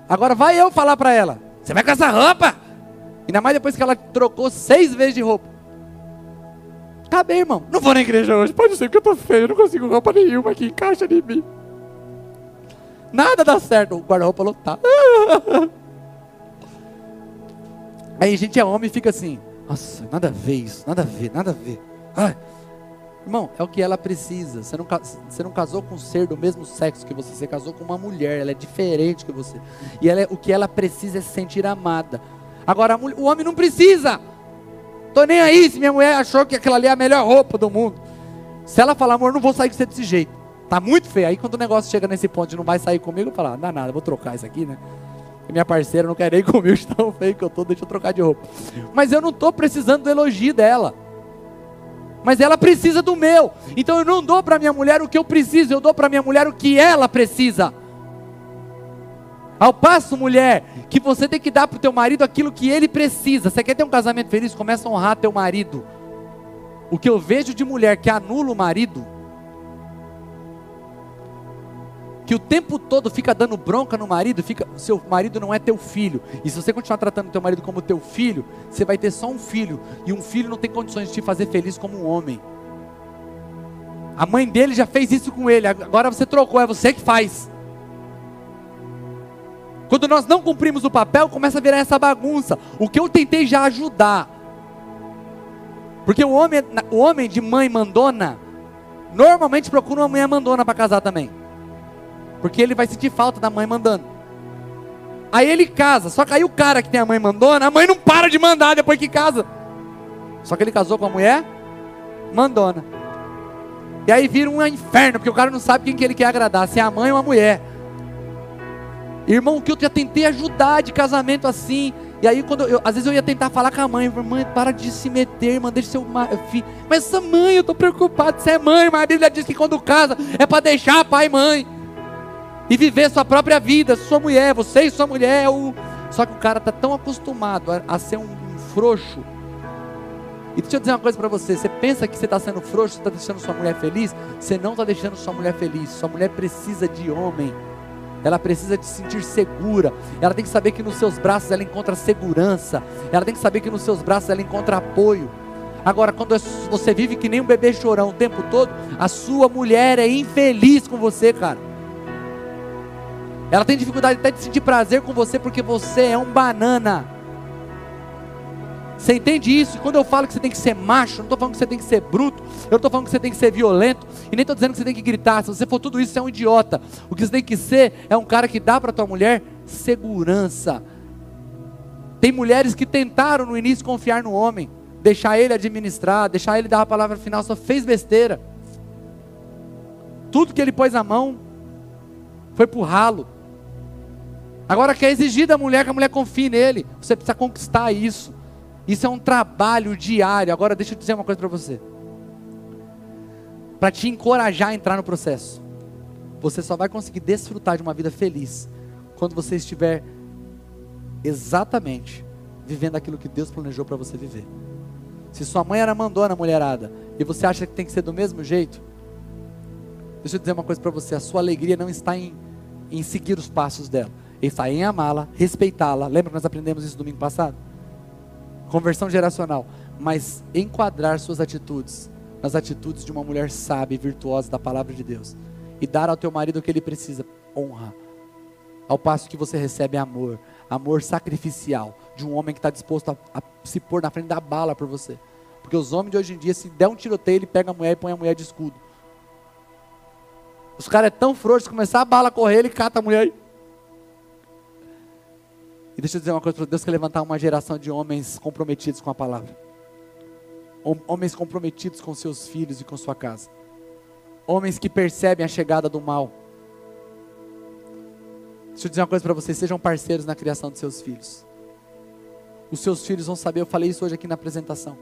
A: Agora vai eu falar para ela: Você vai com essa roupa? Ainda mais depois que ela trocou seis vezes de roupa. Acabei, irmão. Não vou na igreja hoje. Pode ser que eu tô feio. Eu não consigo roupa nenhuma que encaixa em mim. Nada dá certo. O guarda-roupa lotado. Aí a gente é homem e fica assim. Nossa, nada a ver isso. Nada a ver, nada a ver. Ai. Irmão, é o que ela precisa. Você não, você não casou com um ser do mesmo sexo que você. Você casou com uma mulher. Ela é diferente que você. E ela é, o que ela precisa é se sentir amada. Agora, o homem não precisa. Tô nem aí se minha mulher achou que aquela ali é a melhor roupa do mundo. Se ela falar, amor, não vou sair com você desse jeito. Tá muito feio. Aí quando o negócio chega nesse ponto de não vai sair comigo, eu falo, ah, não dá nada, vou trocar isso aqui, né? minha parceira não quer nem comigo de tão feio que eu tô, deixa eu trocar de roupa. Mas eu não tô precisando do elogio dela. Mas ela precisa do meu. Então eu não dou para minha mulher o que eu preciso, eu dou para minha mulher o que ela precisa. Ao passo, mulher, que você tem que dar para o teu marido aquilo que ele precisa. Você quer ter um casamento feliz? Começa a honrar teu marido. O que eu vejo de mulher que anula o marido, que o tempo todo fica dando bronca no marido, fica, seu marido não é teu filho. E se você continuar tratando teu marido como teu filho, você vai ter só um filho, e um filho não tem condições de te fazer feliz como um homem. A mãe dele já fez isso com ele, agora você trocou, é você que faz. Quando nós não cumprimos o papel, começa a virar essa bagunça. O que eu tentei já ajudar. Porque o homem, o homem de mãe mandona, normalmente procura uma mulher mandona para casar também. Porque ele vai sentir falta da mãe mandando. Aí ele casa, só que aí o cara que tem a mãe mandona, a mãe não para de mandar depois que casa. Só que ele casou com a mulher mandona. E aí vira um inferno, porque o cara não sabe quem que ele quer agradar, se é a mãe ou a mulher. Irmão, que eu já tentei ajudar de casamento assim. E aí, quando eu, às vezes eu ia tentar falar com a mãe, mãe, para de se meter, irmã, deixa seu filho. Mas essa mãe, eu estou preocupado, você é mãe, mas a Bíblia diz que quando casa é para deixar pai e mãe. E viver sua própria vida, sua mulher, você e sua mulher. É o... Só que o cara está tão acostumado a, a ser um, um frouxo. E deixa eu dizer uma coisa para você: você pensa que você está sendo frouxo, você está deixando sua mulher feliz? Você não está deixando sua mulher feliz. Sua mulher precisa de homem ela precisa de se sentir segura, ela tem que saber que nos seus braços ela encontra segurança, ela tem que saber que nos seus braços ela encontra apoio. Agora, quando você vive que nem um bebê chorão o tempo todo, a sua mulher é infeliz com você, cara. Ela tem dificuldade até de sentir prazer com você porque você é um banana. Você entende isso? quando eu falo que você tem que ser macho, não estou falando que você tem que ser bruto, eu estou falando que você tem que ser violento, e nem estou dizendo que você tem que gritar. Se você for tudo isso, você é um idiota. O que você tem que ser é um cara que dá para tua mulher segurança. Tem mulheres que tentaram no início confiar no homem, deixar ele administrar, deixar ele dar a palavra final, só fez besteira. Tudo que ele pôs a mão foi pro ralo. Agora quer exigir da mulher que a mulher confie nele. Você precisa conquistar isso. Isso é um trabalho diário. Agora deixa eu dizer uma coisa para você. Para te encorajar a entrar no processo. Você só vai conseguir desfrutar de uma vida feliz quando você estiver exatamente vivendo aquilo que Deus planejou para você viver. Se sua mãe era mandona, mulherada, e você acha que tem que ser do mesmo jeito, deixa eu dizer uma coisa para você: a sua alegria não está em, em seguir os passos dela, em amá-la, respeitá-la. Lembra que nós aprendemos isso domingo passado? conversão geracional, mas enquadrar suas atitudes nas atitudes de uma mulher sábia e virtuosa da palavra de Deus e dar ao teu marido o que ele precisa, honra. Ao passo que você recebe amor, amor sacrificial de um homem que está disposto a, a, se pôr na frente da bala por você. Porque os homens de hoje em dia, se der um tiroteio, ele pega a mulher e põe a mulher de escudo. Os caras é tão frouxos, começar a bala a correr, ele cata a mulher e e deixa eu dizer uma coisa para Deus quer levantar uma geração de homens comprometidos com a palavra. Homens comprometidos com seus filhos e com sua casa. Homens que percebem a chegada do mal. Deixa eu dizer uma coisa para vocês, sejam parceiros na criação de seus filhos. Os seus filhos vão saber, eu falei isso hoje aqui na apresentação.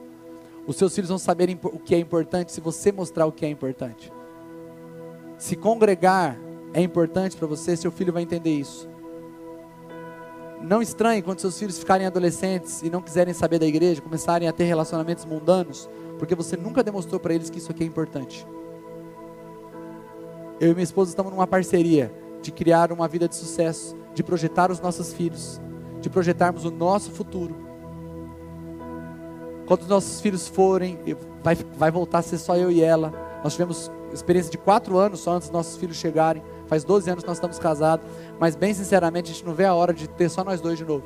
A: Os seus filhos vão saber o que é importante se você mostrar o que é importante. Se congregar é importante para você, seu filho vai entender isso. Não estranhe quando seus filhos ficarem adolescentes e não quiserem saber da igreja, começarem a ter relacionamentos mundanos, porque você nunca demonstrou para eles que isso aqui é importante. eu e minha esposa estamos numa parceria de criar uma vida de sucesso, de projetar os nossos filhos, de projetarmos o nosso futuro. Quando os nossos filhos forem, vai, vai voltar a ser só eu e ela. Nós tivemos experiência de quatro anos só antes dos nossos filhos chegarem. Faz 12 anos que nós estamos casados. Mas, bem sinceramente, a gente não vê a hora de ter só nós dois de novo.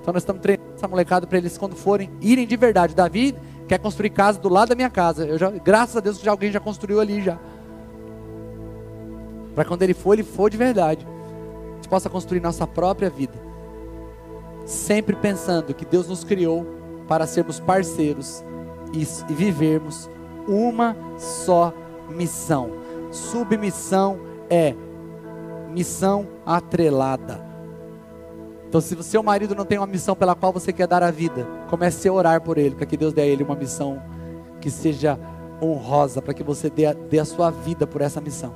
A: Então, nós estamos treinando essa molecada para eles, quando forem, irem de verdade. Davi quer construir casa do lado da minha casa. Eu já, graças a Deus que já alguém já construiu ali já. Para quando ele for, ele for de verdade. A gente possa construir nossa própria vida. Sempre pensando que Deus nos criou para sermos parceiros e, e vivermos uma só missão. Submissão é missão atrelada. Então, se o seu marido não tem uma missão pela qual você quer dar a vida, comece a orar por ele, para que Deus dê a ele uma missão que seja honrosa, para que você dê a, dê a sua vida por essa missão.